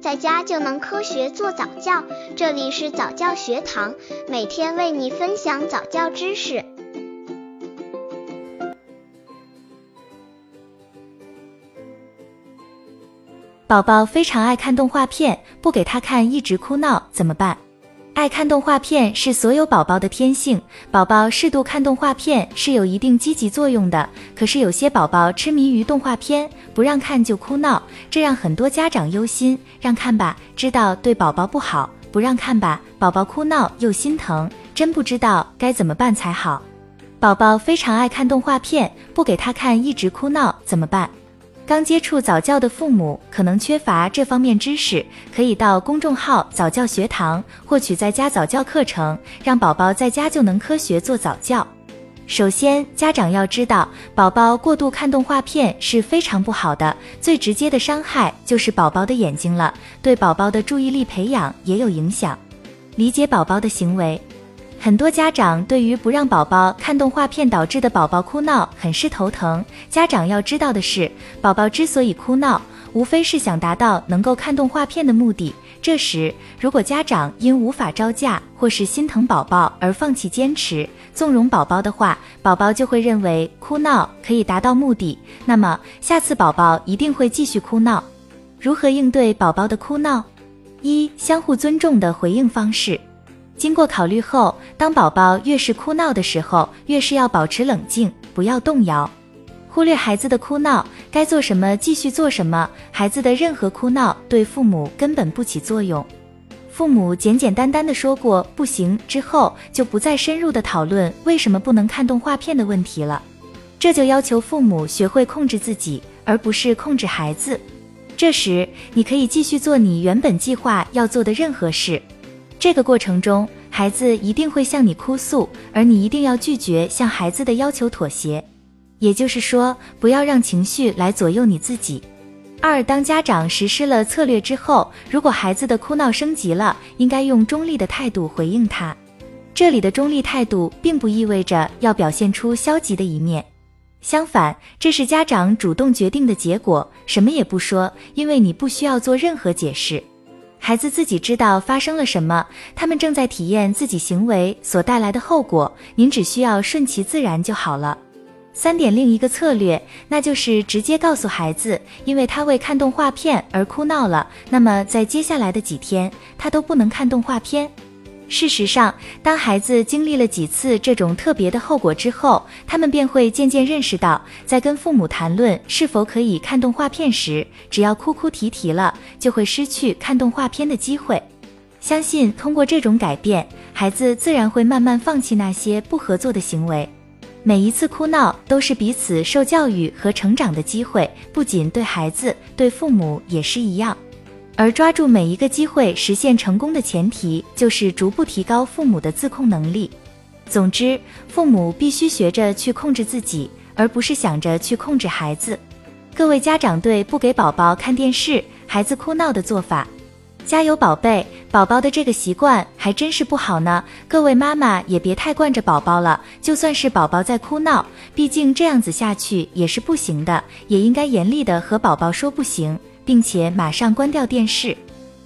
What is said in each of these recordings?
在家就能科学做早教。这里是早教学堂，每天为你分享早教知识。宝宝非常爱看动画片，不给他看一直哭闹，怎么办？爱看动画片是所有宝宝的天性，宝宝适度看动画片是有一定积极作用的。可是有些宝宝痴迷于动画片，不让看就哭闹，这让很多家长忧心。让看吧，知道对宝宝不好；不让看吧，宝宝哭闹又心疼，真不知道该怎么办才好。宝宝非常爱看动画片，不给他看一直哭闹，怎么办？刚接触早教的父母可能缺乏这方面知识，可以到公众号早教学堂获取在家早教课程，让宝宝在家就能科学做早教。首先，家长要知道，宝宝过度看动画片是非常不好的，最直接的伤害就是宝宝的眼睛了，对宝宝的注意力培养也有影响。理解宝宝的行为。很多家长对于不让宝宝看动画片导致的宝宝哭闹很是头疼。家长要知道的是，宝宝之所以哭闹，无非是想达到能够看动画片的目的。这时，如果家长因无法招架或是心疼宝宝而放弃坚持，纵容宝宝的话，宝宝就会认为哭闹可以达到目的，那么下次宝宝一定会继续哭闹。如何应对宝宝的哭闹？一、相互尊重的回应方式。经过考虑后，当宝宝越是哭闹的时候，越是要保持冷静，不要动摇，忽略孩子的哭闹，该做什么继续做什么。孩子的任何哭闹对父母根本不起作用。父母简简单单的说过不行之后，就不再深入的讨论为什么不能看动画片的问题了。这就要求父母学会控制自己，而不是控制孩子。这时，你可以继续做你原本计划要做的任何事。这个过程中，孩子一定会向你哭诉，而你一定要拒绝向孩子的要求妥协。也就是说，不要让情绪来左右你自己。二，当家长实施了策略之后，如果孩子的哭闹升级了，应该用中立的态度回应他。这里的中立态度，并不意味着要表现出消极的一面，相反，这是家长主动决定的结果。什么也不说，因为你不需要做任何解释。孩子自己知道发生了什么，他们正在体验自己行为所带来的后果，您只需要顺其自然就好了。三点，另一个策略，那就是直接告诉孩子，因为他为看动画片而哭闹了，那么在接下来的几天，他都不能看动画片。事实上，当孩子经历了几次这种特别的后果之后，他们便会渐渐认识到，在跟父母谈论是否可以看动画片时，只要哭哭啼啼了，就会失去看动画片的机会。相信通过这种改变，孩子自然会慢慢放弃那些不合作的行为。每一次哭闹都是彼此受教育和成长的机会，不仅对孩子，对父母也是一样。而抓住每一个机会实现成功的前提，就是逐步提高父母的自控能力。总之，父母必须学着去控制自己，而不是想着去控制孩子。各位家长对不给宝宝看电视、孩子哭闹的做法，加油，宝贝！宝宝的这个习惯还真是不好呢。各位妈妈也别太惯着宝宝了，就算是宝宝在哭闹，毕竟这样子下去也是不行的，也应该严厉的和宝宝说不行。并且马上关掉电视，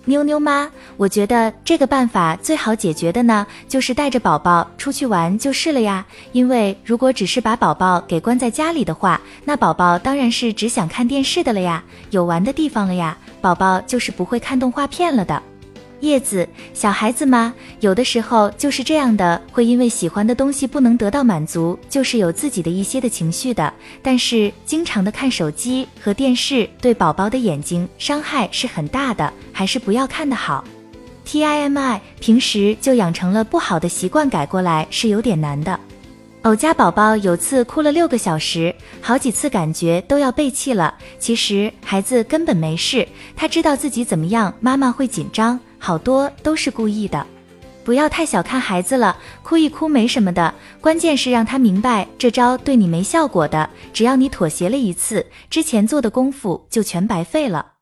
妞妞妈，我觉得这个办法最好解决的呢，就是带着宝宝出去玩就是了呀。因为如果只是把宝宝给关在家里的话，那宝宝当然是只想看电视的了呀，有玩的地方了呀，宝宝就是不会看动画片了的。叶子，小孩子吗？有的时候就是这样的，会因为喜欢的东西不能得到满足，就是有自己的一些的情绪的。但是经常的看手机和电视，对宝宝的眼睛伤害是很大的，还是不要看的好。T I M I，平时就养成了不好的习惯，改过来是有点难的。偶家宝宝有次哭了六个小时，好几次感觉都要背气了。其实孩子根本没事，他知道自己怎么样，妈妈会紧张。好多都是故意的，不要太小看孩子了，哭一哭没什么的，关键是让他明白这招对你没效果的，只要你妥协了一次，之前做的功夫就全白费了。